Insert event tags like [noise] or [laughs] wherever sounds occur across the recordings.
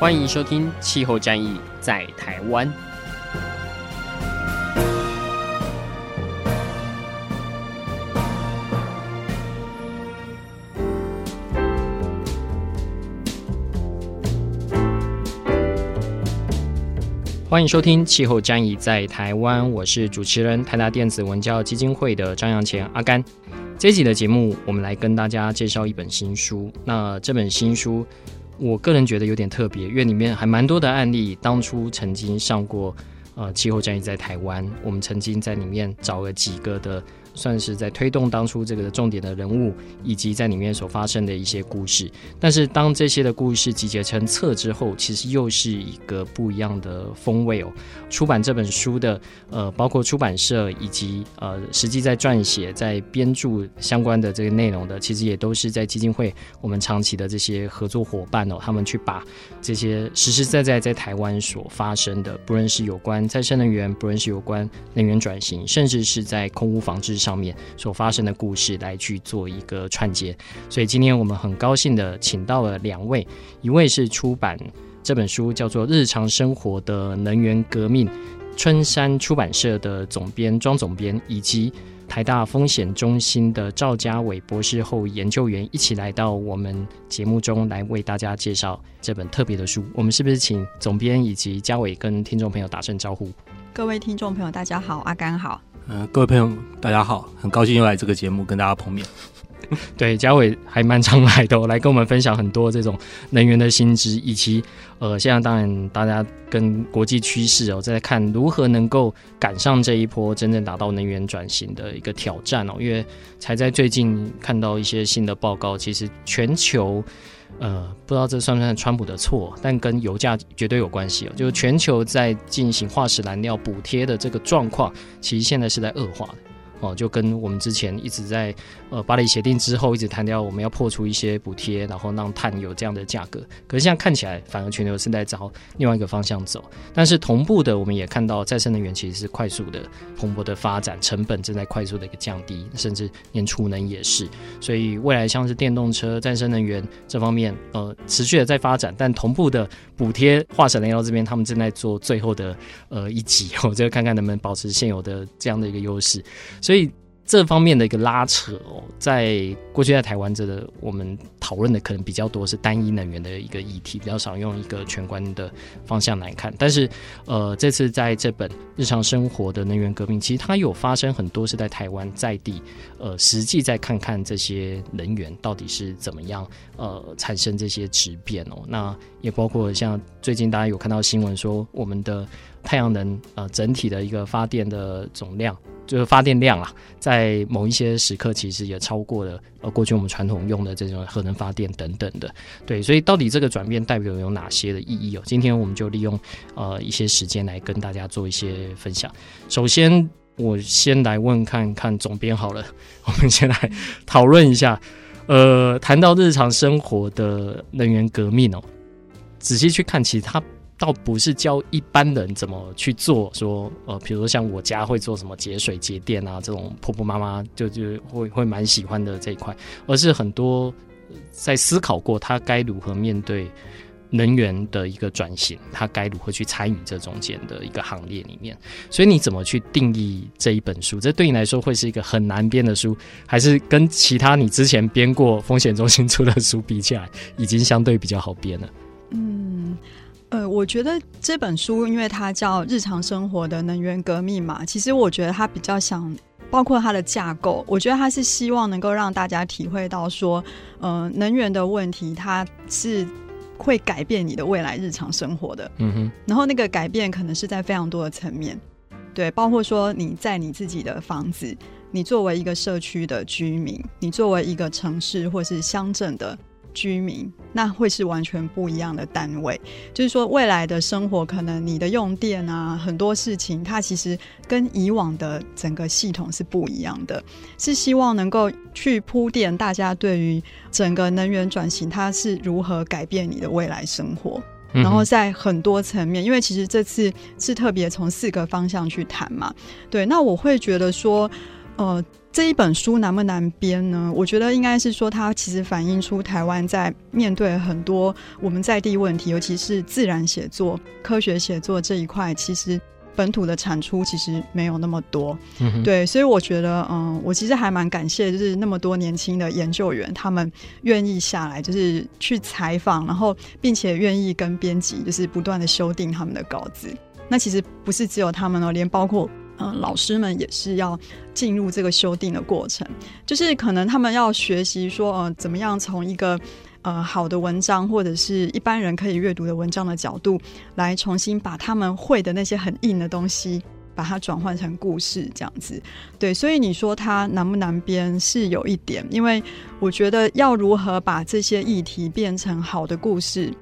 欢迎收听《气候战役在台湾》。欢迎收听《气候战役在台湾》，我是主持人台达电子文教基金会的张扬前阿甘。这集的节目，我们来跟大家介绍一本新书。那这本新书。我个人觉得有点特别，因为里面还蛮多的案例，当初曾经上过，呃，气候战役在台湾，我们曾经在里面找了几个的。算是在推动当初这个重点的人物，以及在里面所发生的一些故事。但是当这些的故事集结成册之后，其实又是一个不一样的风味哦。出版这本书的呃，包括出版社以及呃，实际在撰写、在编著相关的这个内容的，其实也都是在基金会我们长期的这些合作伙伴哦。他们去把这些实实在在在台湾所发生的，不论是有关再生能源，不论是有关能源转型，甚至是在空污防治上上面所发生的故事来去做一个串接，所以今天我们很高兴的请到了两位，一位是出版这本书叫做《日常生活的能源革命》，春山出版社的总编庄总编，以及台大风险中心的赵家伟博士后研究员，一起来到我们节目中来为大家介绍这本特别的书。我们是不是请总编以及家伟跟听众朋友打声招呼？各位听众朋友，大家好，阿甘好。呃，各位朋友，大家好，很高兴又来这个节目跟大家碰面。[laughs] 对，家伟还蛮常来的，来跟我们分享很多这种能源的新知，以及呃，现在当然大家跟国际趋势哦，在看如何能够赶上这一波真正达到能源转型的一个挑战哦，因为才在最近看到一些新的报告，其实全球。呃，不知道这算不算川普的错，但跟油价绝对有关系哦。就是全球在进行化石燃料补贴的这个状况，其实现在是在恶化的。哦，就跟我们之前一直在呃巴黎协定之后一直谈到我们要破除一些补贴，然后让碳有这样的价格。可是现在看起来，反而全球是在朝另外一个方向走。但是同步的，我们也看到再生能源其实是快速的蓬勃的发展，成本正在快速的一个降低，甚至连储能也是。所以未来像是电动车、再生能源这方面，呃，持续的在发展，但同步的补贴化石燃料这边，他们正在做最后的呃一集，[laughs] 我这个看看能不能保持现有的这样的一个优势。所以这方面的一个拉扯哦，在过去在台湾，这个我们讨论的可能比较多是单一能源的一个议题，比较少用一个全观的方向来看。但是，呃，这次在这本日常生活的能源革命，其实它有发生很多是在台湾在地，呃，实际再看看这些能源到底是怎么样，呃，产生这些质变哦。那也包括像最近大家有看到新闻说，我们的太阳能呃整体的一个发电的总量。就是发电量啊，在某一些时刻，其实也超过了呃过去我们传统用的这种核能发电等等的。对，所以到底这个转变代表有哪些的意义哦？今天我们就利用呃一些时间来跟大家做一些分享。首先，我先来问看看总编好了，我们先来讨论一下。呃，谈到日常生活的能源革命哦，仔细去看，其实它。倒不是教一般人怎么去做，说呃，比如说像我家会做什么节水节电啊，这种婆婆妈妈就就会会蛮喜欢的这一块，而是很多在思考过他该如何面对能源的一个转型，他该如何去参与这中间的一个行列里面。所以你怎么去定义这一本书？这对你来说会是一个很难编的书，还是跟其他你之前编过风险中心出的书比起来，已经相对比较好编了？嗯。呃，我觉得这本书，因为它叫《日常生活的能源革命》嘛，其实我觉得它比较想，包括它的架构，我觉得它是希望能够让大家体会到说，呃，能源的问题它是会改变你的未来日常生活的，嗯哼，然后那个改变可能是在非常多的层面，对，包括说你在你自己的房子，你作为一个社区的居民，你作为一个城市或是乡镇的居民，那会是完全不一样的单位。就是说，未来的生活可能你的用电啊，很多事情它其实跟以往的整个系统是不一样的。是希望能够去铺垫大家对于整个能源转型，它是如何改变你的未来生活。然后在很多层面，因为其实这次是特别从四个方向去谈嘛。对，那我会觉得说，呃。这一本书难不难编呢？我觉得应该是说，它其实反映出台湾在面对很多我们在地问题，尤其是自然写作、科学写作这一块，其实本土的产出其实没有那么多。嗯。对，所以我觉得，嗯，我其实还蛮感谢，就是那么多年轻的研究员，他们愿意下来，就是去采访，然后并且愿意跟编辑，就是不断的修订他们的稿子。那其实不是只有他们哦，连包括。嗯，老师们也是要进入这个修订的过程，就是可能他们要学习说，呃，怎么样从一个呃好的文章或者是一般人可以阅读的文章的角度，来重新把他们会的那些很硬的东西，把它转换成故事这样子。对，所以你说它难不难编是有一点，因为我觉得要如何把这些议题变成好的故事，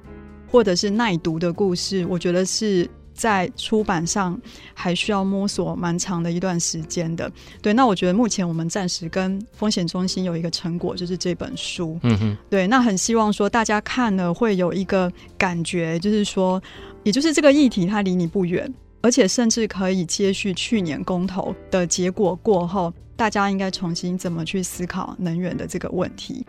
或者是耐读的故事，我觉得是。在出版上还需要摸索蛮长的一段时间的，对。那我觉得目前我们暂时跟风险中心有一个成果，就是这本书。嗯哼，对。那很希望说大家看了会有一个感觉，就是说，也就是这个议题它离你不远，而且甚至可以接续去年公投的结果过后，大家应该重新怎么去思考能源的这个问题。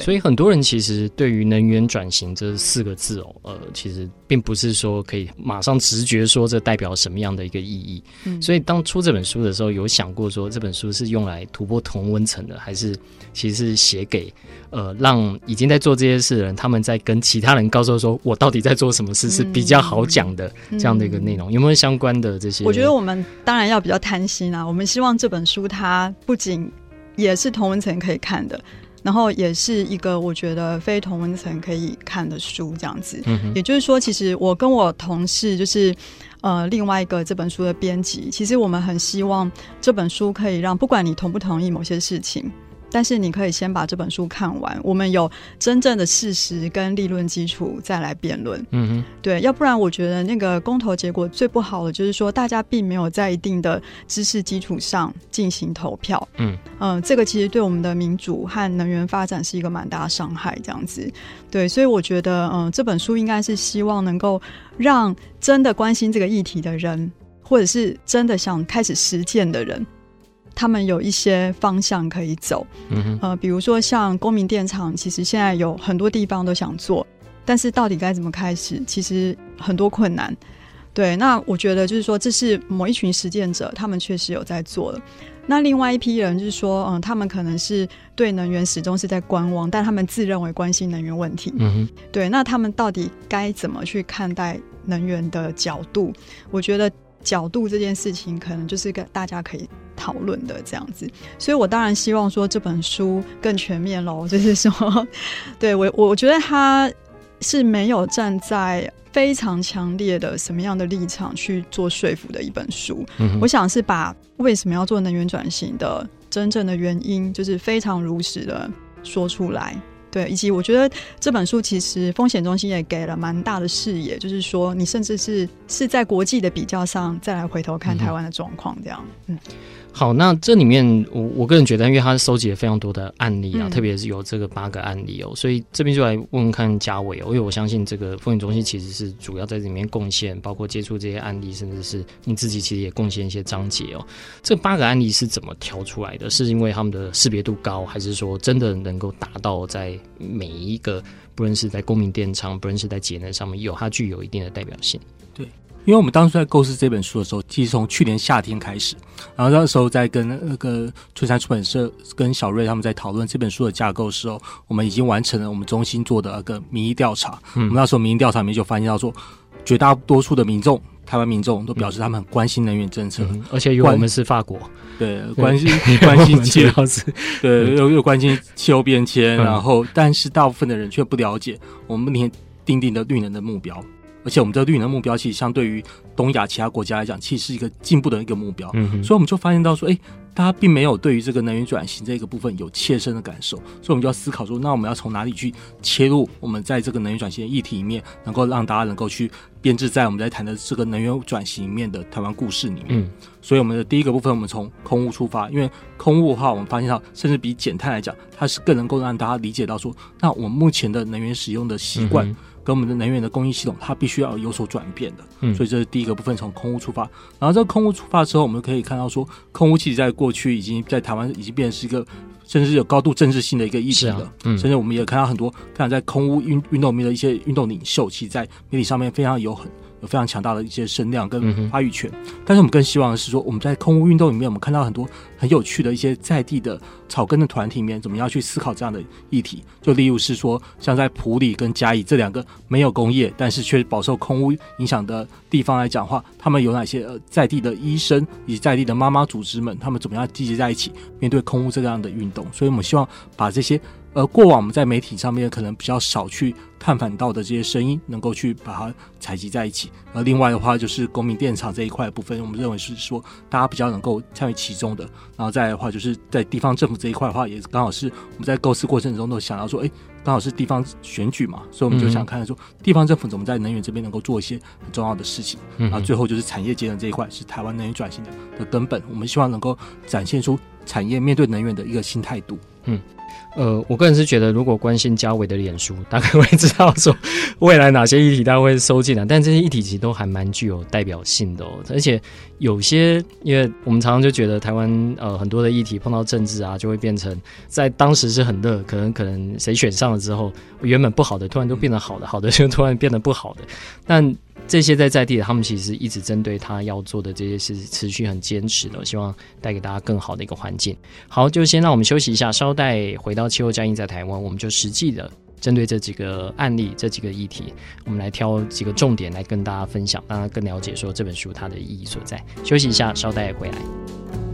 所以很多人其实对于能源转型这四个字哦，呃，其实并不是说可以马上直觉说这代表什么样的一个意义。嗯，所以当出这本书的时候，有想过说这本书是用来突破同温层的，还是其实是写给呃让已经在做这些事的人，他们在跟其他人告诉说我到底在做什么事是比较好讲的这样的一个内容，有没有相关的这些？我觉得我们当然要比较贪心啊，我们希望这本书它不仅也是同温层可以看的。然后也是一个我觉得非同温层可以看的书，这样子。嗯。也就是说，其实我跟我同事就是呃另外一个这本书的编辑，其实我们很希望这本书可以让不管你同不同意某些事情。但是你可以先把这本书看完，我们有真正的事实跟理论基础再来辩论。嗯哼，对，要不然我觉得那个公投结果最不好的就是说，大家并没有在一定的知识基础上进行投票。嗯嗯、呃，这个其实对我们的民主和能源发展是一个蛮大的伤害。这样子，对，所以我觉得，嗯、呃，这本书应该是希望能够让真的关心这个议题的人，或者是真的想开始实践的人。他们有一些方向可以走，嗯哼，呃，比如说像公民电厂，其实现在有很多地方都想做，但是到底该怎么开始，其实很多困难。对，那我觉得就是说，这是某一群实践者，他们确实有在做的。那另外一批人就是说，嗯，他们可能是对能源始终是在观望，但他们自认为关心能源问题。嗯哼，对，那他们到底该怎么去看待能源的角度？我觉得。角度这件事情，可能就是跟大家可以讨论的这样子，所以我当然希望说这本书更全面喽。[laughs] 就是说，[laughs] 对我，我觉得他是没有站在非常强烈的什么样的立场去做说服的一本书。嗯。我想是把为什么要做能源转型的真正的原因，就是非常如实的说出来。对，以及我觉得这本书其实风险中心也给了蛮大的视野，就是说你甚至是是在国际的比较上再来回头看台湾的状况，这样，嗯。好，那这里面我我个人觉得，因为他收集了非常多的案例啊，嗯、特别是有这个八个案例哦，所以这边就来问问看嘉伟哦，因为我相信这个风险中心其实是主要在这里面贡献，包括接触这些案例，甚至是你自己其实也贡献一些章节哦。这八个案例是怎么挑出来的？是因为他们的识别度高，还是说真的能够达到在每一个不论是在公民电厂，不论是在节能上面有它具有一定的代表性？对。因为我们当初在构思这本书的时候，其实从去年夏天开始，然后那时候在跟那个春山出版社跟小瑞他们在讨论这本书的架构的时候，我们已经完成了我们中心做的那个民意调查。嗯，我们那时候民意调查里面就发现到说，绝大多数的民众，台湾民众都表示他们很关心能源政策，嗯、而且因为我们是法国，对，关心 [laughs] 关心气候，对，又又关心气候变迁，然后但是大部分的人却不了解我们定定的绿能的目标。而且我们这个绿能目标，其实相对于东亚其他国家来讲，其实是一个进步的一个目标。嗯，所以我们就发现到说，哎，大家并没有对于这个能源转型这个部分有切身的感受，所以我们就要思考说，那我们要从哪里去切入？我们在这个能源转型的议题里面，能够让大家能够去编制在我们在谈的这个能源转型里面的台湾故事里面。嗯，所以我们的第一个部分，我们从空污出发，因为空污的话，我们发现到，甚至比减碳来讲，它是更能够让大家理解到说，那我们目前的能源使用的习惯。嗯跟我们的能源的供应系统，它必须要有所转变的，嗯，所以这是第一个部分，从空污出发。然后这个空污出发之后，我们可以看到说，空污其实在过去已经在台湾已经变成是一个，甚至是有高度政治性的一个议题了，啊嗯、甚至我们也看到很多，看在空屋运运动里面的一些运动领袖，其实在媒体上面非常有很。有非常强大的一些声量跟话语权，嗯、但是我们更希望的是说，我们在空屋运动里面，我们看到很多很有趣的一些在地的草根的团体里面，怎么样去思考这样的议题？就例如是说，像在普里跟嘉义这两个没有工业，但是却饱受空屋影响的地方来讲话，他们有哪些呃在地的医生以及在地的妈妈组织们，他们怎么样积极在一起面对空屋这样的运动？所以我们希望把这些。而过往我们在媒体上面可能比较少去探访到的这些声音，能够去把它采集在一起。而另外的话，就是公民电厂这一块部分，我们认为是说大家比较能够参与其中的。然后再来的话，就是在地方政府这一块的话，也刚好是我们在构思过程中都想到说，哎，刚好是地方选举嘛，所以我们就想看说，地方政府怎么在能源这边能够做一些很重要的事情。然后最后就是产业节能这一块，是台湾能源转型的的根本。我们希望能够展现出产业面对能源的一个新态度。嗯。呃，我个人是觉得，如果关心家伟的脸书，大概会知道说未来哪些议题他会收进来。但这些议题其实都还蛮具有代表性的哦。而且有些，因为我们常常就觉得台湾呃很多的议题碰到政治啊，就会变成在当时是很热，可能可能谁选上了之后，原本不好的突然都变得好的，好的就突然变得不好的。但这些在在地的，他们其实一直针对他要做的这些事，持续很坚持的，希望带给大家更好的一个环境。好，就先让我们休息一下，稍待回到气候战役在台湾，我们就实际的针对这几个案例、这几个议题，我们来挑几个重点来跟大家分享，让大家更了解说这本书它的意义所在。休息一下，稍待回来。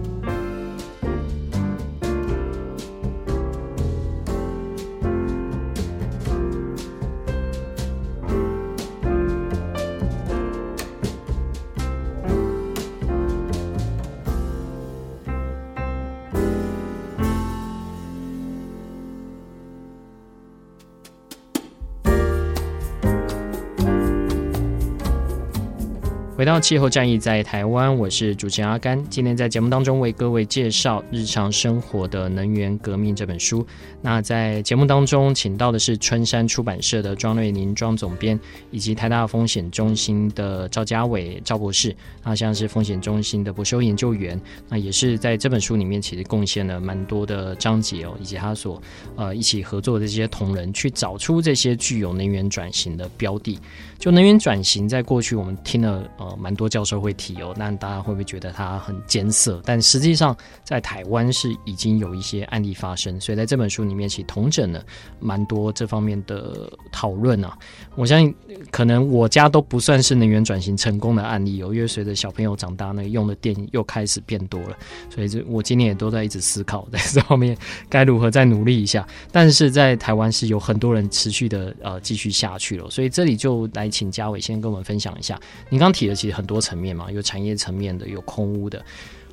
回到气候战役在台湾，我是主持人阿甘。今天在节目当中为各位介绍《日常生活的能源革命》这本书。那在节目当中请到的是春山出版社的庄瑞宁庄总编，以及台大风险中心的赵家伟赵博士。那像是风险中心的博修研究员，那也是在这本书里面其实贡献了蛮多的章节哦，以及他所呃一起合作的这些同仁，去找出这些具有能源转型的标的。就能源转型，在过去我们听了呃蛮多教授会提哦，那大家会不会觉得它很艰涩？但实际上在台湾是已经有一些案例发生，所以在这本书里面其实同整了蛮多这方面的讨论啊。我相信可能我家都不算是能源转型成功的案例哦，因为随着小朋友长大，那个用的电又开始变多了，所以这我今年也都在一直思考在这方面该如何再努力一下。但是在台湾是有很多人持续的呃继续下去了，所以这里就来。请家伟先跟我们分享一下，你刚提的其实很多层面嘛，有产业层面的，有空屋的。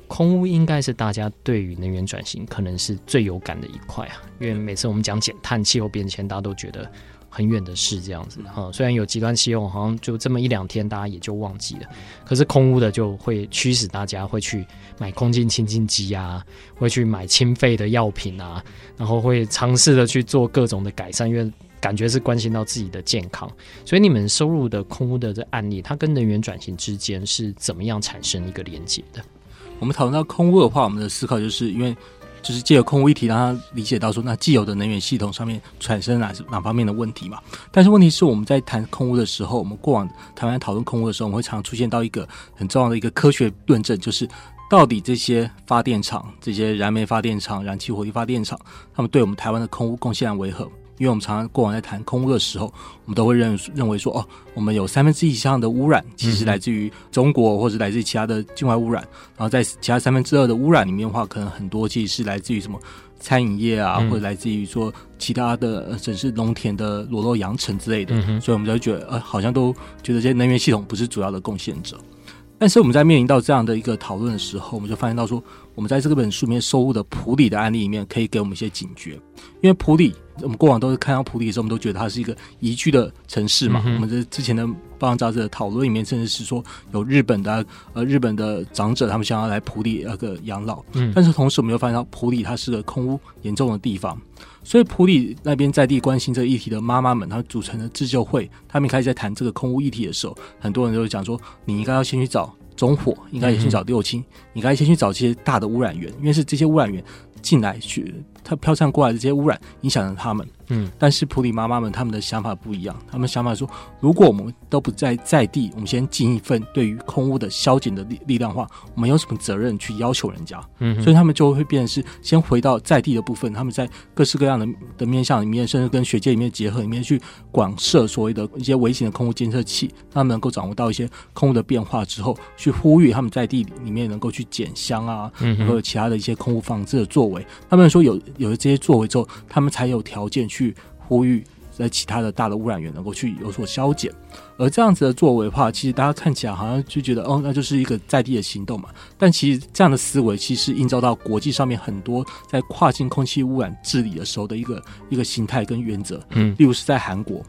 空屋应该是大家对于能源转型可能是最有感的一块啊，因为每次我们讲减碳、气候变迁，大家都觉得很远的事这样子哈。虽然有极端气候，好像就这么一两天，大家也就忘记了。可是空屋的就会驱使大家会去买空气清净机啊，会去买清肺的药品啊，然后会尝试的去做各种的改善，因为。感觉是关心到自己的健康，所以你们收入的空污的这案例，它跟能源转型之间是怎么样产生一个连接的？我们讨论到空污的话，我们的思考就是因为就是借由空污议题，让他理解到说，那既有的能源系统上面产生哪哪方面的问题嘛？但是问题是我们在谈空污的时候，我们过往台湾讨论空污的时候，我们会常出现到一个很重要的一个科学论证，就是到底这些发电厂、这些燃煤发电厂、燃气火力发电厂，他们对我们台湾的空污贡献为何？因为我们常常过往在谈空污的时候，我们都会认认为说，哦，我们有三分之一以上的污染其实来自于中国，或者来自于其他的境外污染。然后在其他三分之二的污染里面的话，可能很多其实是来自于什么餐饮业啊，或者来自于说其他的，甚至农田的裸露扬尘之类的。所以我们就会觉得，呃，好像都觉得这些能源系统不是主要的贡献者。但是我们在面临到这样的一个讨论的时候，我们就发现到说，我们在这本书里面收录的普里的案例里面，可以给我们一些警觉。因为普里，我们过往都是看到普里的时候，我们都觉得它是一个宜居的城市嘛。嗯、我们在之前的《报章杂志》的讨论里面，甚至是说有日本的呃日本的长者，他们想要来普里那个养老。嗯，但是同时我们又发现到普里它是个空屋严重的地方，所以普里那边在地关心这个议题的妈妈们，她组成的自救会，他们开始在谈这个空屋议题的时候，很多人都会讲说，你应该要先去找。中火应该也先找六亲，你应该先去找这些大的污染源，因为是这些污染源进来去，它飘散过来的这些污染影响了他们。嗯，但是普里妈妈们他们的想法不一样，他们想法说，如果我们都不在在地，我们先尽一份对于空屋的消减的力力量的话，我们有什么责任去要求人家？嗯，所以他们就会变成是先回到在地的部分，他们在各式各样的的面向里面，甚至跟学界里面结合里面去广设所谓的一些微型的空屋监测器，他们能够掌握到一些空屋的变化之后，去呼吁他们在地里面能够去减香啊，嗯，或者其他的一些空屋防治的作为。他们说有有了这些作为之后，他们才有条件去。去呼吁在其他的大的污染源能够去有所消减，而这样子的作为的话，其实大家看起来好像就觉得哦，那就是一个在地的行动嘛。但其实这样的思维，其实映照到国际上面很多在跨境空气污染治理的时候的一个一个心态跟原则。嗯，例如是在韩国，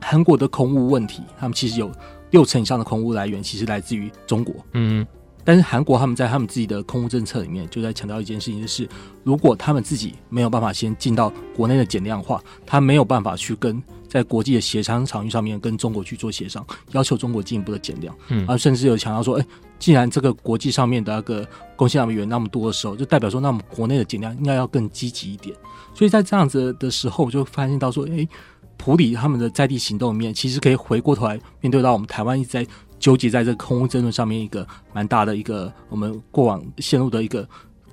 韩国的空污问题，他们其实有六成以上的空污来源其实来自于中国。嗯。但是韩国他们在他们自己的空污政策里面，就在强调一件事情，就是如果他们自己没有办法先进到国内的减量化，他没有办法去跟在国际的协商场域上面跟中国去做协商，要求中国进一步的减量。嗯，而甚至有强调说，哎，既然这个国际上面的那个贡献量源那么多的时候，就代表说，那我们国内的减量应该要更积极一点。所以在这样子的时候，我就发现到说，哎，普里他们的在地行动里面，其实可以回过头来面对到我们台湾一直在。纠结在这个空污争论上面，一个蛮大的一个我们过往陷入的一个，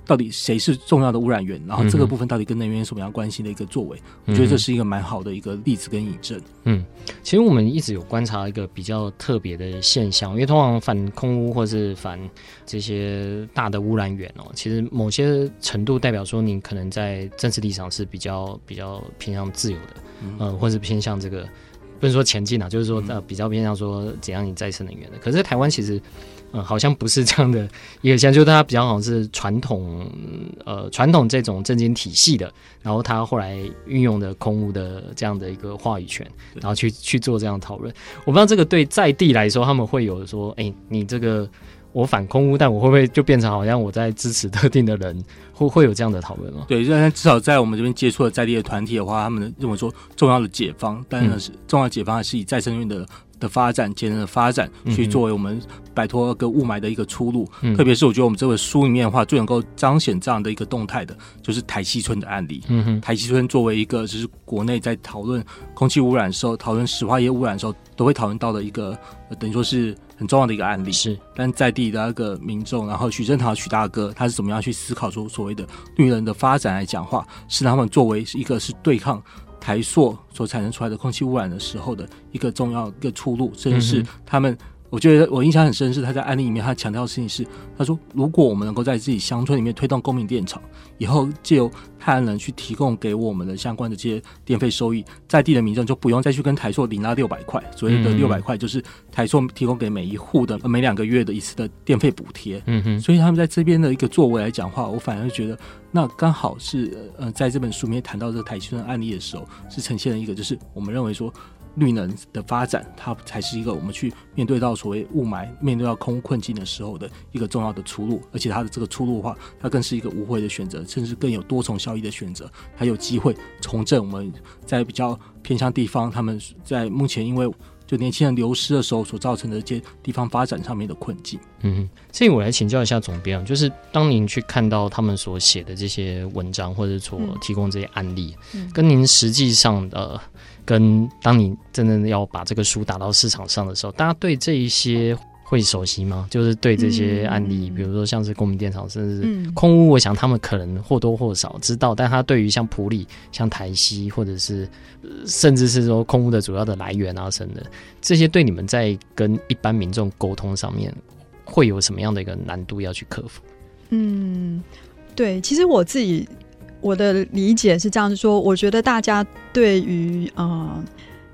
到底谁是重要的污染源？然后这个部分到底跟能源有什么样关系的一个作为？我觉得这是一个蛮好的一个例子跟引证。嗯，其实我们一直有观察一个比较特别的现象，因为通常反空污或是反这些大的污染源哦，其实某些程度代表说你可能在政治立场是比较比较偏向自由的，嗯，呃、或是偏向这个。不是说前进啊，就是说呃比较偏向说怎样以再生能源的。可是台湾其实，嗯、呃，好像不是这样的一个现象，就是它比较好像是传统呃传统这种政经体系的，然后他后来运用的空屋的这样的一个话语权，然后去去做这样讨论。我不知道这个对在地来说，他们会有说，哎、欸，你这个。我反空屋，但我会不会就变成好像我在支持特定的人？会会有这样的讨论吗？对，但至少在我们这边接触的在地的团体的话，他们认为说重要的解方，当然是重要的解方还是以再生能源的的发展、节能的发展去作为我们摆脱个雾霾的一个出路。嗯、特别是我觉得我们这本书里面的话，最能够彰显这样的一个动态的，就是台西村的案例。嗯哼，台西村作为一个就是国内在讨论空气污染的时候、讨论石化业污染的时候，都会讨论到的一个等于说是。很重要的一个案例是，但在地的那个民众，然后许正堂许大哥，他是怎么样去思考说所谓的绿能的发展来讲话，是他们作为一个是对抗台塑所产生出来的空气污染的时候的一个重要一个出路，甚至是他们。我觉得我印象很深是他在案例里面，他强调的事情是，他说如果我们能够在自己乡村里面推动公民电厂，以后借由太阳能去提供给我们的相关的这些电费收益，在地的民众就不用再去跟台塑领那六百块，所谓的六百块就是台塑提供给每一户的每两个月的一次的电费补贴。嗯哼，所以他们在这边的一个作为来讲话，我反而觉得那刚好是呃，在这本书里面谈到这个台西村案例的时候，是呈现了一个就是我们认为说。绿能的发展，它才是一个我们去面对到所谓雾霾、面对到空困境的时候的一个重要的出路。而且它的这个出路的话，它更是一个无悔的选择，甚至更有多重效益的选择。还有机会重振我们在比较偏向地方，他们在目前因为就年轻人流失的时候所造成的一些地方发展上面的困境。嗯，所以我来请教一下总编，就是当您去看到他们所写的这些文章，或者所提供这些案例，跟您实际上的。跟当你真的要把这个书打到市场上的时候，大家对这一些会熟悉吗？就是对这些案例，嗯、比如说像是公民电厂，甚至是空屋，我想他们可能或多或少知道。但他对于像普里、像台西，或者是甚至是说空屋的主要的来源啊什么的，这些对你们在跟一般民众沟通上面，会有什么样的一个难度要去克服？嗯，对，其实我自己。我的理解是这样子说，我觉得大家对于呃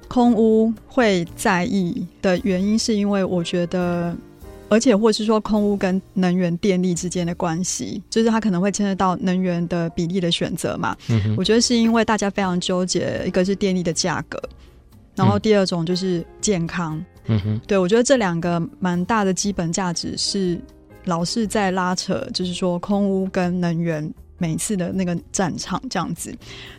空屋会在意的原因，是因为我觉得而且或是说空屋跟能源电力之间的关系，就是它可能会牵涉到能源的比例的选择嘛。嗯，我觉得是因为大家非常纠结，一个是电力的价格，然后第二种就是健康。嗯哼，对，我觉得这两个蛮大的基本价值是老是在拉扯，就是说空屋跟能源每次的那个战场这样子。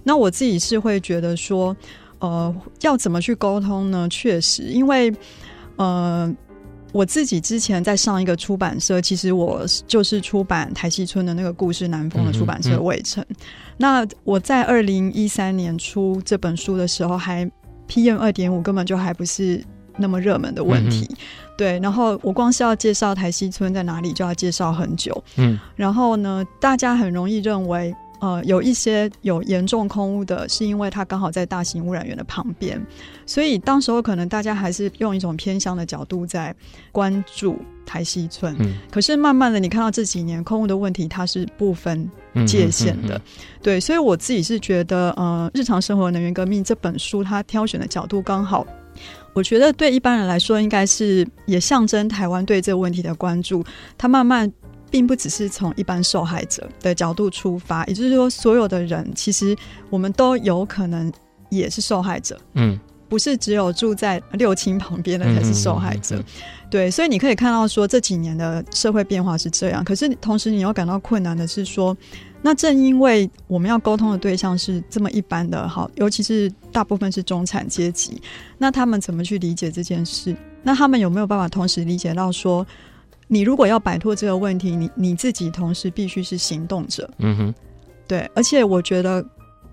那我自己是会觉得说，呃，要怎么去沟通呢？确实，因为呃。我自己之前在上一个出版社，其实我就是出版台西村的那个故事南风的出版社魏晨。嗯嗯、那我在二零一三年出这本书的时候，还 PM 二点五根本就还不是那么热门的问题。嗯、对，然后我光是要介绍台西村在哪里，就要介绍很久。嗯，然后呢，大家很容易认为。呃，有一些有严重空污的，是因为它刚好在大型污染源的旁边，所以当时候可能大家还是用一种偏乡的角度在关注台西村。嗯，可是慢慢的，你看到这几年空污的问题，它是不分界限的。嗯嗯嗯嗯、对，所以我自己是觉得，呃，日常生活能源革命这本书，它挑选的角度刚好，我觉得对一般人来说，应该是也象征台湾对这个问题的关注。它慢慢。并不只是从一般受害者的角度出发，也就是说，所有的人其实我们都有可能也是受害者。嗯，不是只有住在六亲旁边的才是受害者。嗯嗯嗯嗯、对，所以你可以看到说这几年的社会变化是这样。可是同时，你又感到困难的是说，那正因为我们要沟通的对象是这么一般的，好，尤其是大部分是中产阶级，那他们怎么去理解这件事？那他们有没有办法同时理解到说？你如果要摆脱这个问题，你你自己同时必须是行动者。嗯哼，对。而且我觉得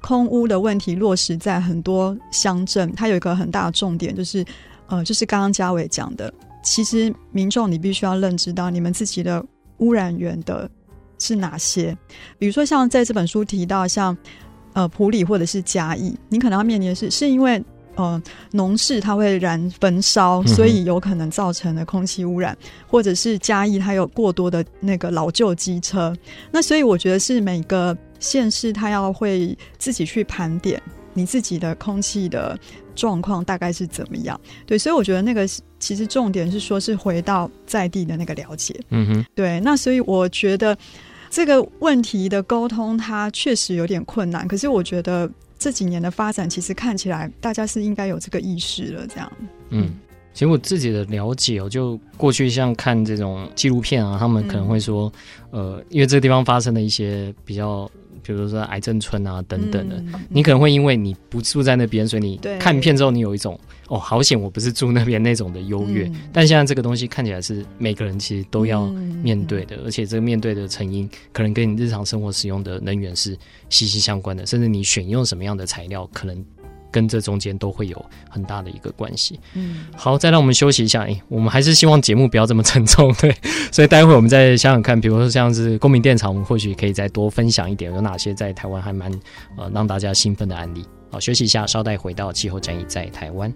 空污的问题落实在很多乡镇，它有一个很大的重点，就是呃，就是刚刚嘉伟讲的，其实民众你必须要认知到你们自己的污染源的是哪些。比如说像在这本书提到像呃普里或者是嘉义，你可能要面临的是是因为。呃，农事它会燃焚烧，所以有可能造成的空气污染，嗯、或者是嘉义它有过多的那个老旧机车，那所以我觉得是每个县市它要会自己去盘点你自己的空气的状况大概是怎么样。对，所以我觉得那个其实重点是说是回到在地的那个了解。嗯哼，对，那所以我觉得这个问题的沟通它确实有点困难，可是我觉得。这几年的发展，其实看起来大家是应该有这个意识了。这样，嗯，其实我自己的了解，哦就过去像看这种纪录片啊，他们可能会说，嗯、呃，因为这个地方发生的一些比较。比如说癌症村啊等等的，嗯、你可能会因为你不住在那边，所以你看片之后，你有一种哦，好险我不是住那边那种的优越。嗯、但现在这个东西看起来是每个人其实都要面对的，嗯、而且这个面对的成因可能跟你日常生活使用的能源是息息相关的，甚至你选用什么样的材料可能。跟这中间都会有很大的一个关系。嗯，好，再让我们休息一下。哎，我们还是希望节目不要这么沉重，对。[laughs] 所以待会我们再想想看，比如说像是公民电厂，我们或许可以再多分享一点，有哪些在台湾还蛮呃让大家兴奋的案例。好，休息一下，稍待回到气候战役在台湾。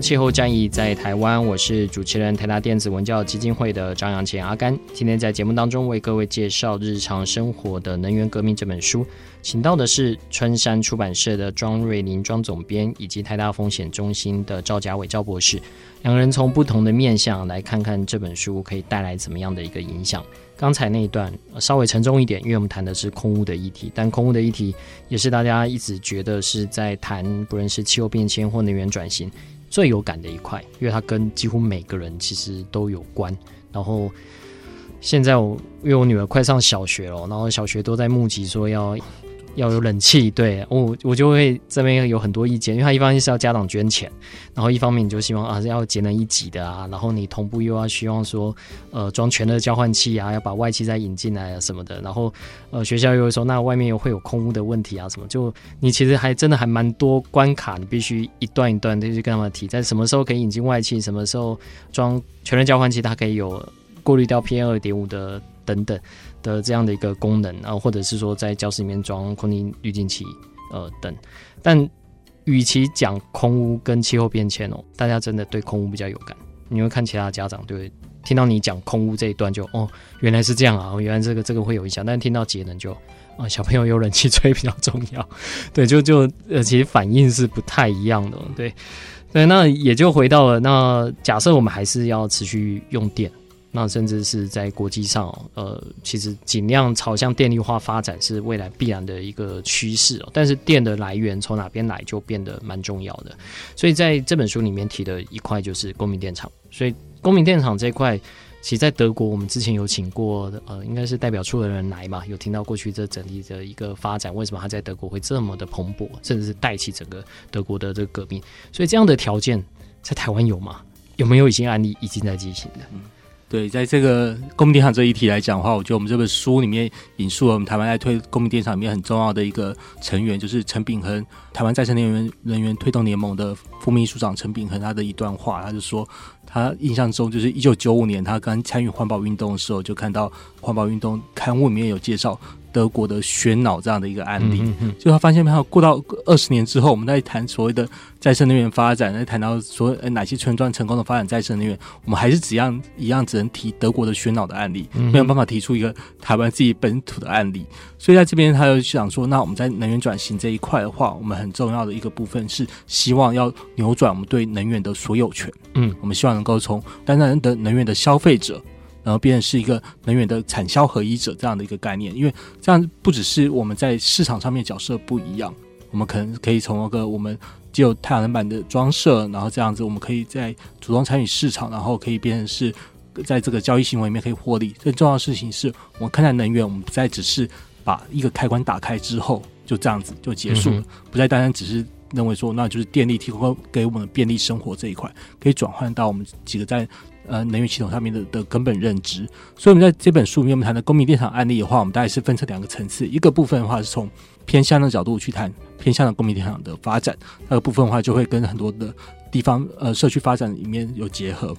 气候战役在台湾，我是主持人台达电子文教基金会的张扬贤阿甘。今天在节目当中为各位介绍《日常生活的能源革命》这本书，请到的是春山出版社的庄瑞琳庄总编，以及台大风险中心的赵家伟赵博士。两个人从不同的面向来看看这本书可以带来怎么样的一个影响。刚才那一段稍微沉重一点，因为我们谈的是空污的议题，但空污的议题也是大家一直觉得是在谈，不论是气候变迁或能源转型。最有感的一块，因为它跟几乎每个人其实都有关。然后现在我因为我女儿快上小学了，然后小学都在募集说要要有冷气，对。我我就会这边有很多意见，因为他一方面是要家长捐钱，然后一方面你就希望啊要节能一级的啊，然后你同步又要希望说呃装全热交换器啊，要把外气再引进来啊什么的，然后呃学校又会说那外面又会有空污的问题啊什么，就你其实还真的还蛮多关卡，你必须一段一段的去跟他们提，在什么时候可以引进外气，什么时候装全热交换器，它可以有过滤掉 PM 二点五的等等。的这样的一个功能，然后或者是说在教室里面装空气滤净器，呃等，但与其讲空污跟气候变迁哦，大家真的对空污比较有感。你会看其他家长对，听到你讲空污这一段就哦，原来是这样啊，原来这个这个会有影响。但听到节能就啊、小朋友有冷气吹比较重要，对，就就呃，其实反应是不太一样的，对对。那也就回到了那假设我们还是要持续用电。那甚至是在国际上，呃，其实尽量朝向电力化发展是未来必然的一个趋势哦。但是电的来源从哪边来就变得蛮重要的。所以在这本书里面提的一块就是公民电厂。所以公民电厂这块，其实在德国我们之前有请过呃，应该是代表处的人来嘛，有听到过去这整体的一个发展，为什么他在德国会这么的蓬勃，甚至是带起整个德国的这个革命。所以这样的条件在台湾有吗？有没有一些案例已经在进行的？对，在这个公民电厂这一题来讲的话，我觉得我们这本书里面引述了我们台湾在推公民电厂里面很重要的一个成员，就是陈炳恒，台湾再生能源人员推动联盟的副秘书长陈炳恒他的一段话，他就说，他印象中就是一九九五年他刚参与环保运动的时候，就看到环保运动刊物里面有介绍。德国的喧脑这样的一个案例，嗯、就他发现，没有过到二十年之后，我们在谈所谓的再生能源发展，在谈到说哪些村庄成功的发展再生能源，我们还是只样一样只能提德国的喧脑的案例，没有办法提出一个台湾自己本土的案例。所以在这边，他就想说，那我们在能源转型这一块的话，我们很重要的一个部分是希望要扭转我们对能源的所有权。嗯，我们希望能够从单单的能源的消费者。然后变成是一个能源的产销合一者这样的一个概念，因为这样不只是我们在市场上面角色不一样，我们可能可以从那个我们既有太阳能板的装设，然后这样子我们可以在主动参与市场，然后可以变成是在这个交易行为里面可以获利。最重要的事情是我们看待能源，我们不再只是把一个开关打开之后就这样子就结束了，嗯、不再单单只是认为说那就是电力提供给我们的便利生活这一块，可以转换到我们几个在。呃，能源系统上面的的根本认知，所以我们在这本书里面，我们谈的公民电厂案例的话，我们大概是分成两个层次，一个部分的话是从偏向的角度去谈偏向的公民电厂的发展，那个部分的话就会跟很多的地方呃社区发展里面有结合。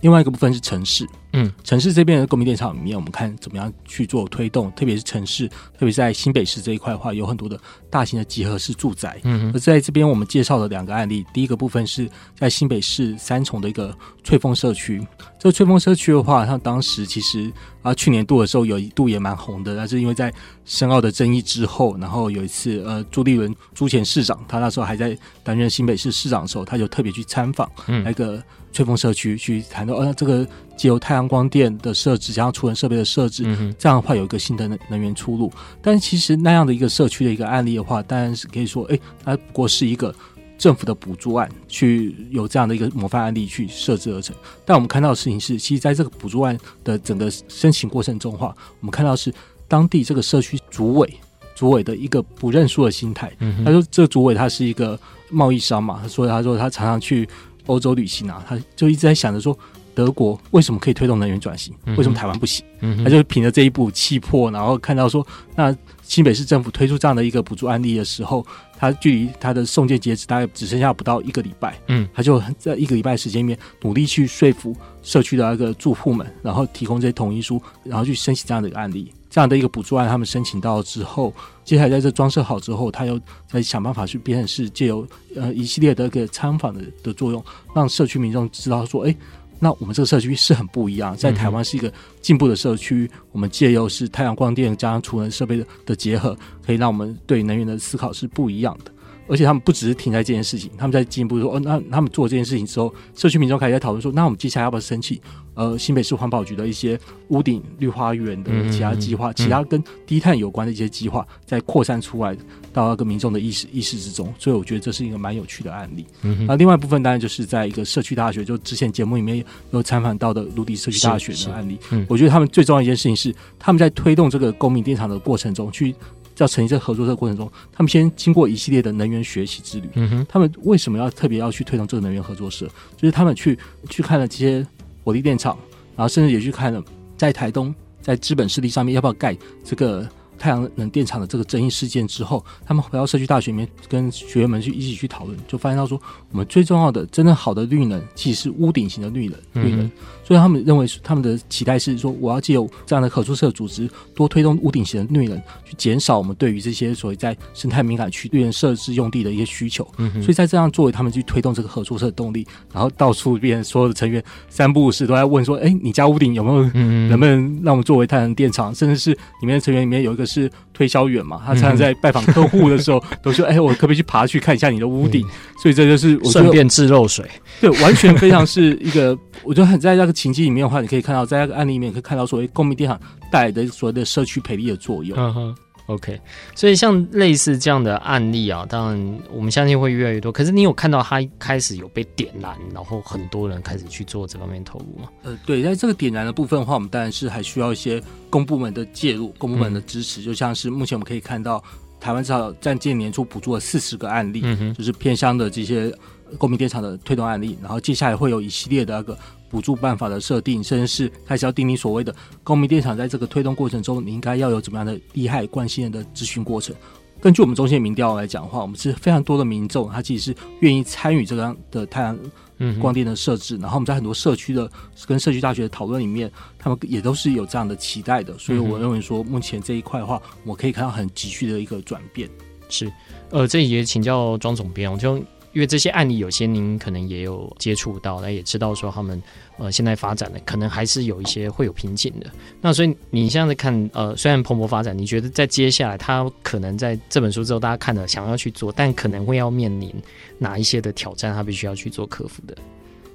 另外一个部分是城市，嗯，城市这边的公民电厂里面，我们看怎么样去做推动，特别是城市，特别是在新北市这一块的话，有很多的大型的集合式住宅。嗯哼，而在这边我们介绍了两个案例，第一个部分是在新北市三重的一个翠峰社区。这个翠峰社区的话，像当时其实啊去年度的时候有一度也蛮红的，但是因为在深澳的争议之后，然后有一次呃朱立伦朱前市长，他那时候还在担任新北市市长的时候，他就特别去参访那个。吹风社区去谈到，呃，这个借由太阳光电的设置，加上储能设备的设置，嗯、这样的话有一个新的能能源出路。但其实那样的一个社区的一个案例的话，当然是可以说，哎，它不过是一个政府的补助案，去有这样的一个模范案例去设置而成。但我们看到的事情是，其实在这个补助案的整个申请过程中的话，我们看到是当地这个社区主委主委的一个不认输的心态。嗯、他说，这个主委他是一个贸易商嘛，所以他说他常常去。欧洲旅行啊，他就一直在想着说，德国为什么可以推动能源转型，为什么台湾不行？嗯、他就凭着这一股气魄，然后看到说，那新北市政府推出这样的一个补助案例的时候，他距离他的送件截止大概只剩下不到一个礼拜，嗯，他就在一个礼拜时间里面努力去说服社区的那个住户们，然后提供这些同意书，然后去申请这样的一个案例。这样的一个补助案，他们申请到之后，接下来在这装设好之后，他又在想办法去变成是借由呃一系列的一个参访的的作用，让社区民众知道说，哎，那我们这个社区是很不一样，在台湾是一个进步的社区，我们借由是太阳光电加上储能设备的的结合，可以让我们对能源的思考是不一样的。而且他们不只是停在这件事情，他们在进一步说，哦，那他们做这件事情之后，社区民众开始在讨论说，那我们接下来要不要申请？呃，新北市环保局的一些屋顶绿花园的其他计划，嗯嗯、其他跟低碳有关的一些计划，在扩散出来到那个民众的意识意识之中。所以我觉得这是一个蛮有趣的案例。那、嗯哼啊、另外一部分当然就是在一个社区大学，就之前节目里面有参访到的芦笛社区大学的案例。嗯、我觉得他们最重要的一件事情是，他们在推动这个公民电厂的过程中去。要成立这个合作社过程中，他们先经过一系列的能源学习之旅。嗯哼，他们为什么要特别要去推动这个能源合作社？就是他们去去看了这些火力电厂，然后甚至也去看了在台东在资本势力上面要不要盖这个。太阳能电厂的这个争议事件之后，他们回到社区大学里面，跟学员们去一起去讨论，就发现到说，我们最重要的、真正好的绿能，其实是屋顶型的绿能。绿能，嗯、所以他们认为，他们的期待是说，我要借由这样的合作社组织，多推动屋顶型的绿能，去减少我们对于这些所谓在生态敏感区绿能设置用地的一些需求。嗯、所以在这样作为他们去推动这个合作社的动力，然后到处变所有的成员三不五时都在问说，哎、欸，你家屋顶有没有？能不能让我们作为太阳能电厂？甚至是里面的成员里面有一个。是推销员嘛？他常常在拜访客户的时候，都说：“哎、欸，我可不可以去爬去看一下你的屋顶？”嗯、所以这就是顺便治漏水。对，完全非常是一个，我觉得很在那个情境里面的话，你可以看到，在那个案例里面可以看到所谓公民电厂带来的所谓的社区培力的作用。嗯哼 OK，所以像类似这样的案例啊，当然我们相信会越来越多。可是你有看到它开始有被点燃，然后很多人开始去做这方面投入吗？呃，对，在这个点燃的部分的话，我们当然是还需要一些公部门的介入，公部门的支持。嗯、就像是目前我们可以看到，台湾至少在今年年初补助了四十个案例，嗯、哼就是偏乡的这些公民电厂的推动案例。然后接下来会有一系列的那个。补助办法的设定，甚至是开始要订立所谓的公民电厂，在这个推动过程中，你应该要有怎么样的利害关系人的咨询过程。根据我们中心的民调来讲的话，我们是非常多的民众，他其实是愿意参与这个样的太阳光电的设置。嗯、然后我们在很多社区的跟社区大学的讨论里面，他们也都是有这样的期待的。所以我认为说，目前这一块的话，我可以看到很急需的一个转变。是，呃，这也请教庄总编，我就。因为这些案例，有些您可能也有接触到，那也知道说他们呃现在发展的可能还是有一些会有瓶颈的。那所以你现在看呃，虽然蓬勃发展，你觉得在接下来他可能在这本书之后，大家看了想要去做，但可能会要面临哪一些的挑战，他必须要去做克服的？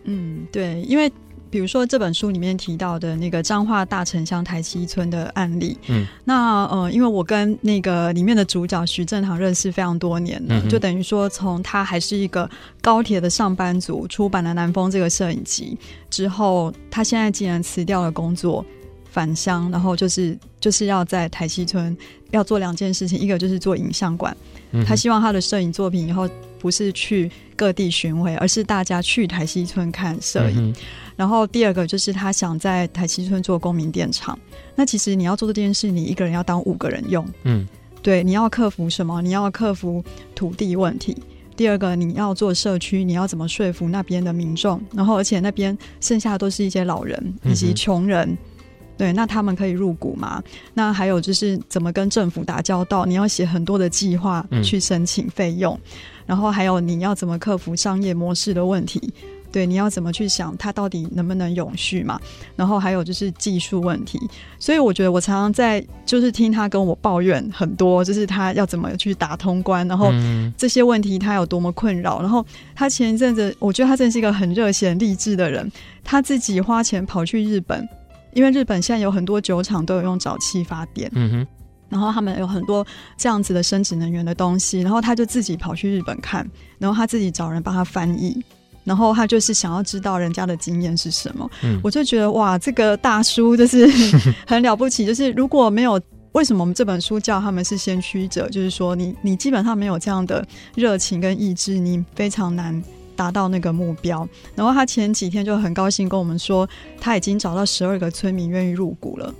嗯，对，因为。比如说这本书里面提到的那个彰化大城乡台西村的案例，嗯，那呃，因为我跟那个里面的主角徐正堂认识非常多年了，嗯、就等于说从他还是一个高铁的上班族，出版了《南风》这个摄影集之后，他现在竟然辞掉了工作，返乡，然后就是就是要在台西村要做两件事情，一个就是做影像馆，嗯、他希望他的摄影作品以后不是去各地巡回，而是大家去台西村看摄影。嗯然后第二个就是他想在台西村做公民电厂。那其实你要做这件事，你一个人要当五个人用。嗯，对，你要克服什么？你要克服土地问题。第二个，你要做社区，你要怎么说服那边的民众？然后，而且那边剩下的都是一些老人以及穷人。嗯、对，那他们可以入股吗？那还有就是怎么跟政府打交道？你要写很多的计划去申请费用。嗯、然后还有你要怎么克服商业模式的问题？对，你要怎么去想它到底能不能永续嘛？然后还有就是技术问题，所以我觉得我常常在就是听他跟我抱怨很多，就是他要怎么去打通关，然后这些问题他有多么困扰。然后他前一阵子，我觉得他真是一个很热血励志的人，他自己花钱跑去日本，因为日本现在有很多酒厂都有用沼气发电，嗯哼，然后他们有很多这样子的生殖能源的东西，然后他就自己跑去日本看，然后他自己找人帮他翻译。然后他就是想要知道人家的经验是什么，嗯、我就觉得哇，这个大叔就是很了不起。就是如果没有为什么我们这本书叫他们是先驱者，就是说你你基本上没有这样的热情跟意志，你非常难达到那个目标。然后他前几天就很高兴跟我们说，他已经找到十二个村民愿意入股了。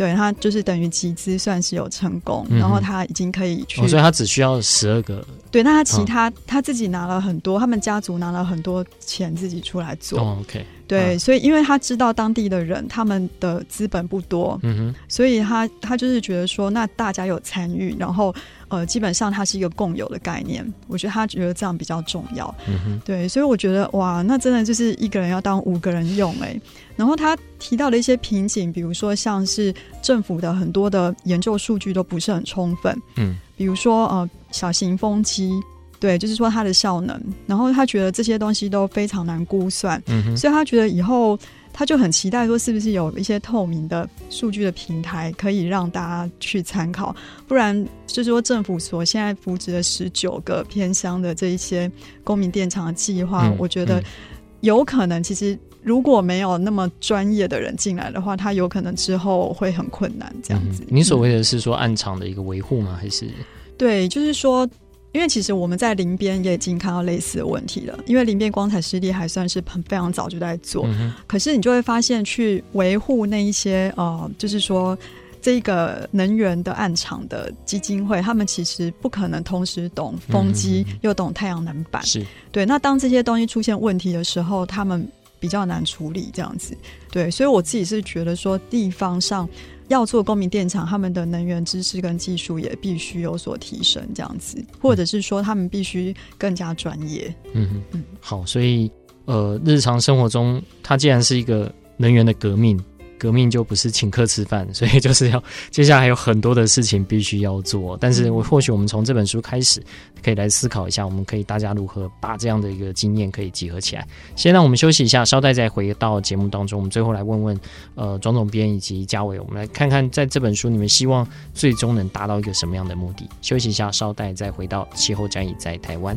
对，他就是等于集资算是有成功，嗯、然后他已经可以去，哦、所以他只需要十二个。对，那他其他、哦、他自己拿了很多，他们家族拿了很多钱自己出来做。哦、OK。对，所以因为他知道当地的人他们的资本不多，嗯哼，所以他他就是觉得说，那大家有参与，然后呃，基本上它是一个共有的概念。我觉得他觉得这样比较重要，嗯哼，对，所以我觉得哇，那真的就是一个人要当五个人用哎、欸。然后他提到的一些瓶颈，比如说像是政府的很多的研究数据都不是很充分，嗯，比如说呃小型风机。对，就是说它的效能，然后他觉得这些东西都非常难估算，嗯、所以他觉得以后他就很期待说，是不是有一些透明的数据的平台可以让大家去参考，不然就是说政府所现在扶植的十九个偏乡的这一些公民电厂的计划，嗯、我觉得有可能其实如果没有那么专业的人进来的话，他有可能之后会很困难这样子。嗯、你所谓的是说暗场的一个维护吗？还是？对，就是说。因为其实我们在林边也已经看到类似的问题了，因为林边光彩湿地还算是很非常早就在做，嗯、可是你就会发现去维护那一些呃，就是说这个能源的暗场的基金会，他们其实不可能同时懂风机又懂太阳能板，是对。那当这些东西出现问题的时候，他们比较难处理这样子，对。所以我自己是觉得说地方上。要做公民电厂，他们的能源知识跟技术也必须有所提升，这样子，或者是说他们必须更加专业。嗯嗯，好，所以呃，日常生活中，它既然是一个能源的革命。革命就不是请客吃饭，[laughs] 所以就是要接下来还有很多的事情必须要做。但是我或许我们从这本书开始，可以来思考一下，我们可以大家如何把这样的一个经验可以集合起来。先让我们休息一下，稍待再回到节目当中。我们最后来问问呃庄总编以及家伟，我们来看看在这本书你们希望最终能达到一个什么样的目的。休息一下，稍待再回到气候战役在台湾。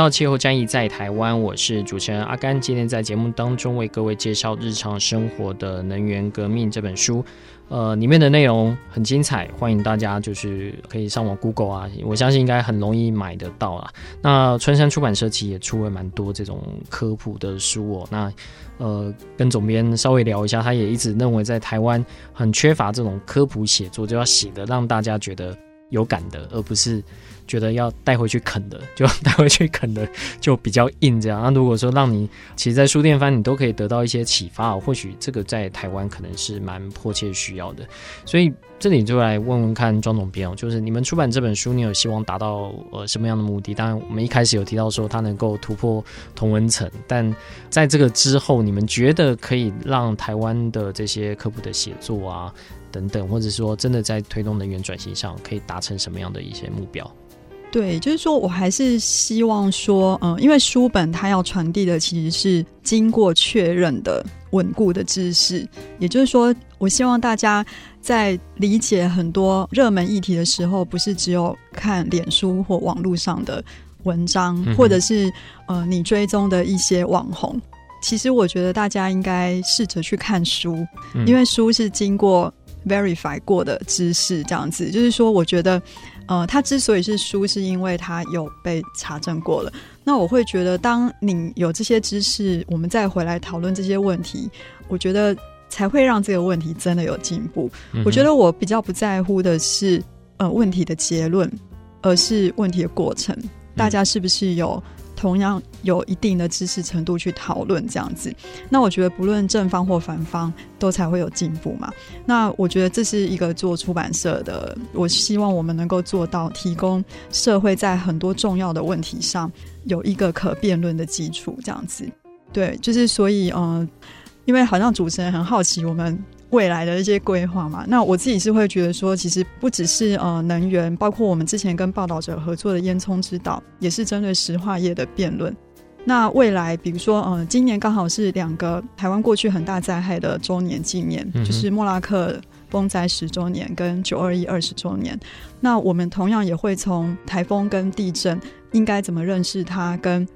到气候战役在台湾，我是主持人阿甘。今天在节目当中为各位介绍《日常生活的能源革命》这本书，呃，里面的内容很精彩，欢迎大家就是可以上网 Google 啊，我相信应该很容易买得到啊。那春山出版社其实也出了蛮多这种科普的书哦。那呃，跟总编稍微聊一下，他也一直认为在台湾很缺乏这种科普写作，就要写的让大家觉得有感的，而不是。觉得要带回去啃的，就带回去啃的就比较硬这样。那如果说让你其实，在书店翻你都可以得到一些启发，或许这个在台湾可能是蛮迫切需要的。所以这里就来问问看庄总编哦，就是你们出版这本书，你有希望达到呃什么样的目的？当然，我们一开始有提到说它能够突破同文层，但在这个之后，你们觉得可以让台湾的这些科普的写作啊等等，或者说真的在推动能源转型上，可以达成什么样的一些目标？对，就是说我还是希望说，嗯，因为书本它要传递的其实是经过确认的稳固的知识，也就是说，我希望大家在理解很多热门议题的时候，不是只有看脸书或网络上的文章，或者是呃你追踪的一些网红。其实我觉得大家应该试着去看书，因为书是经过 verify 过的知识，这样子，就是说，我觉得。呃，它之所以是书，是因为它有被查证过了。那我会觉得，当你有这些知识，我们再回来讨论这些问题，我觉得才会让这个问题真的有进步。嗯。我觉得我比较不在乎的是，呃，问题的结论，而是问题的过程。大家是不是有？同样有一定的知识程度去讨论这样子，那我觉得不论正方或反方都才会有进步嘛。那我觉得这是一个做出版社的，我希望我们能够做到提供社会在很多重要的问题上有一个可辩论的基础，这样子。对，就是所以，嗯、因为好像主持人很好奇我们。未来的一些规划嘛，那我自己是会觉得说，其实不只是呃能源，包括我们之前跟报道者合作的烟囱之岛，也是针对石化业的辩论。那未来，比如说呃，今年刚好是两个台湾过去很大灾害的周年纪念，嗯，就是莫拉克风灾十周年跟九二一二十周年。那我们同样也会从台风跟地震应该怎么认识它跟。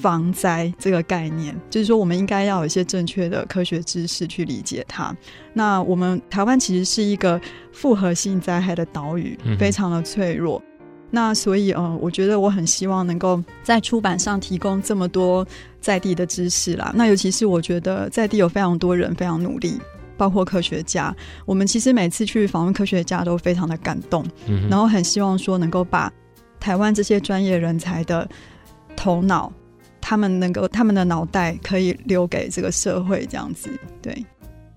防灾这个概念，就是说，我们应该要有一些正确的科学知识去理解它。那我们台湾其实是一个复合性灾害的岛屿，非常的脆弱。嗯、那所以，呃，我觉得我很希望能够在出版上提供这么多在地的知识啦。那尤其是我觉得在地有非常多人非常努力，包括科学家。我们其实每次去访问科学家都非常的感动，嗯、然后很希望说能够把台湾这些专业人才的头脑。他们能够，他们的脑袋可以留给这个社会，这样子，对。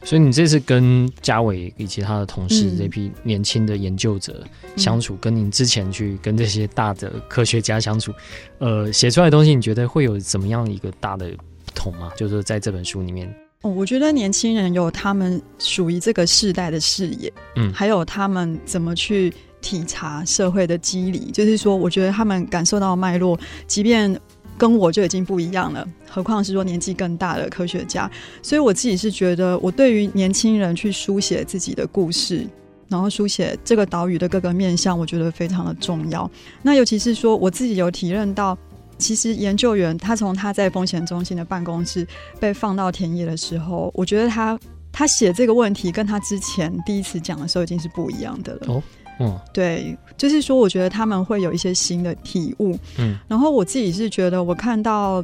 所以你这次跟嘉伟以及他的同事这批年轻的研究者相处，嗯、跟你之前去跟这些大的科学家相处，呃，写出来的东西，你觉得会有怎么样一个大的不同吗？就是在这本书里面，哦，我觉得年轻人有他们属于这个世代的视野，嗯，还有他们怎么去体察社会的机理，就是说，我觉得他们感受到脉络，即便跟我就已经不一样了，何况是说年纪更大的科学家。所以我自己是觉得，我对于年轻人去书写自己的故事，然后书写这个岛屿的各个面向，我觉得非常的重要。那尤其是说，我自己有体认到，其实研究员他从他在风险中心的办公室被放到田野的时候，我觉得他他写这个问题跟他之前第一次讲的时候已经是不一样的了。嗯，对，就是说，我觉得他们会有一些新的体悟。嗯，然后我自己是觉得，我看到，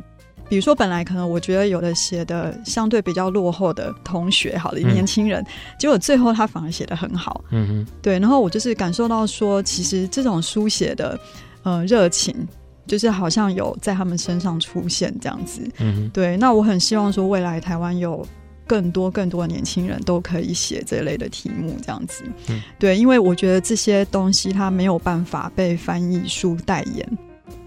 比如说，本来可能我觉得有的写的相对比较落后的同学，好的年轻人，嗯、结果最后他反而写的很好。嗯哼，对，然后我就是感受到说，其实这种书写的呃热情，就是好像有在他们身上出现这样子。嗯，对，那我很希望说，未来台湾有。更多更多的年轻人都可以写这类的题目，这样子，嗯，对，因为我觉得这些东西它没有办法被翻译书代言，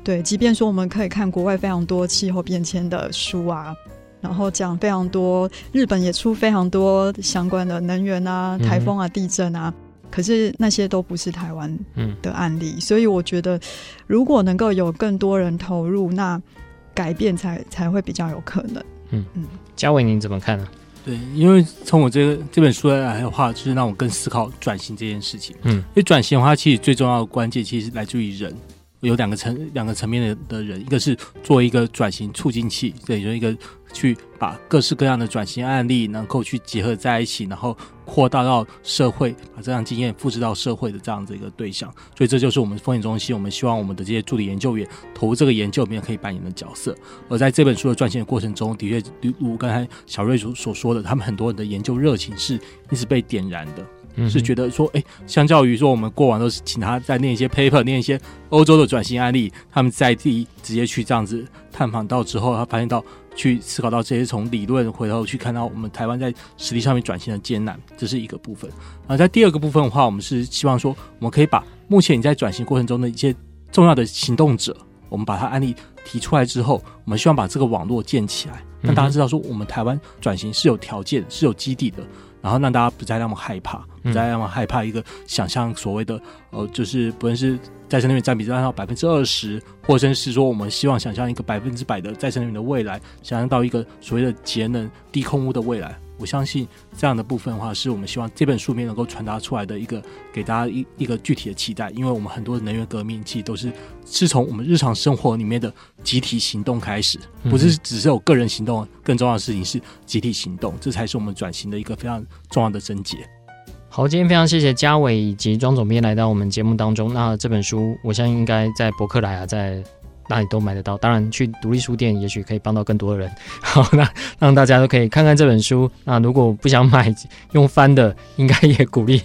对，即便说我们可以看国外非常多气候变迁的书啊，然后讲非常多，日本也出非常多相关的能源啊、台风啊、地震啊，可是那些都不是台湾的案例，所以我觉得如果能够有更多人投入，那改变才才会比较有可能。嗯。嗯，嘉伟您怎么看呢？对，因为从我这个这本书来的话，就是让我更思考转型这件事情。嗯，因为转型的话，其实最重要的关键其实来自于人，有两个层两个层面的的人，一个是做一个转型促进器，对，就一个。去把各式各样的转型案例能够去结合在一起，然后扩大到社会，把这样经验复制到社会的这样子一个对象。所以这就是我们风险中心，我们希望我们的这些助理研究员投入这个研究里面可以扮演的角色。而在这本书的撰写过程中，的确如刚才小瑞所所说的，他们很多人的研究热情是一直被点燃的。是觉得说，哎、相较于说我们过往都是请他再念一些 paper，念一些欧洲的转型案例，他们在地直接去这样子探访到之后，他发现到去思考到这些从理论回头去看到我们台湾在实力上面转型的艰难，这是一个部分。而在第二个部分的话，我们是希望说，我们可以把目前你在转型过程中的一些重要的行动者，我们把他案例提出来之后，我们希望把这个网络建起来，让大家知道说，我们台湾转型是有条件、是有基地的。然后让大家不再那么害怕，不再那么害怕一个想象所谓的呃，就是不论是再生能源占比占到百分之二十，或者是说我们希望想象一个百分之百的再生能源的未来，想象到一个所谓的节能低空污的未来。我相信这样的部分的话，是我们希望这本书面能够传达出来的一个给大家一一个具体的期待。因为我们很多的能源革命其实都是是从我们日常生活里面的集体行动开始，不是只是有个人行动，更重要的事情是集体行动，这才是我们转型的一个非常重要的症结。好，今天非常谢谢嘉伟以及庄总编来到我们节目当中。那这本书，我相信应该在博客来啊，在。哪里都买得到，当然去独立书店也许可以帮到更多的人。[laughs] 好，那让大家都可以看看这本书。那如果不想买用翻的，应该也鼓励，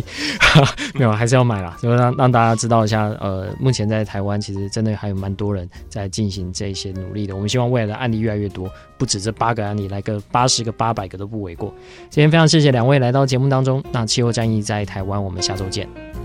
[laughs] 没有还是要买啦，就让让大家知道一下。呃，目前在台湾其实真的还有蛮多人在进行这些努力的。我们希望未来的案例越来越多，不止这八个案例，来个八十个、八百个都不为过。今天非常谢谢两位来到节目当中。那气候战役在台湾，我们下周见。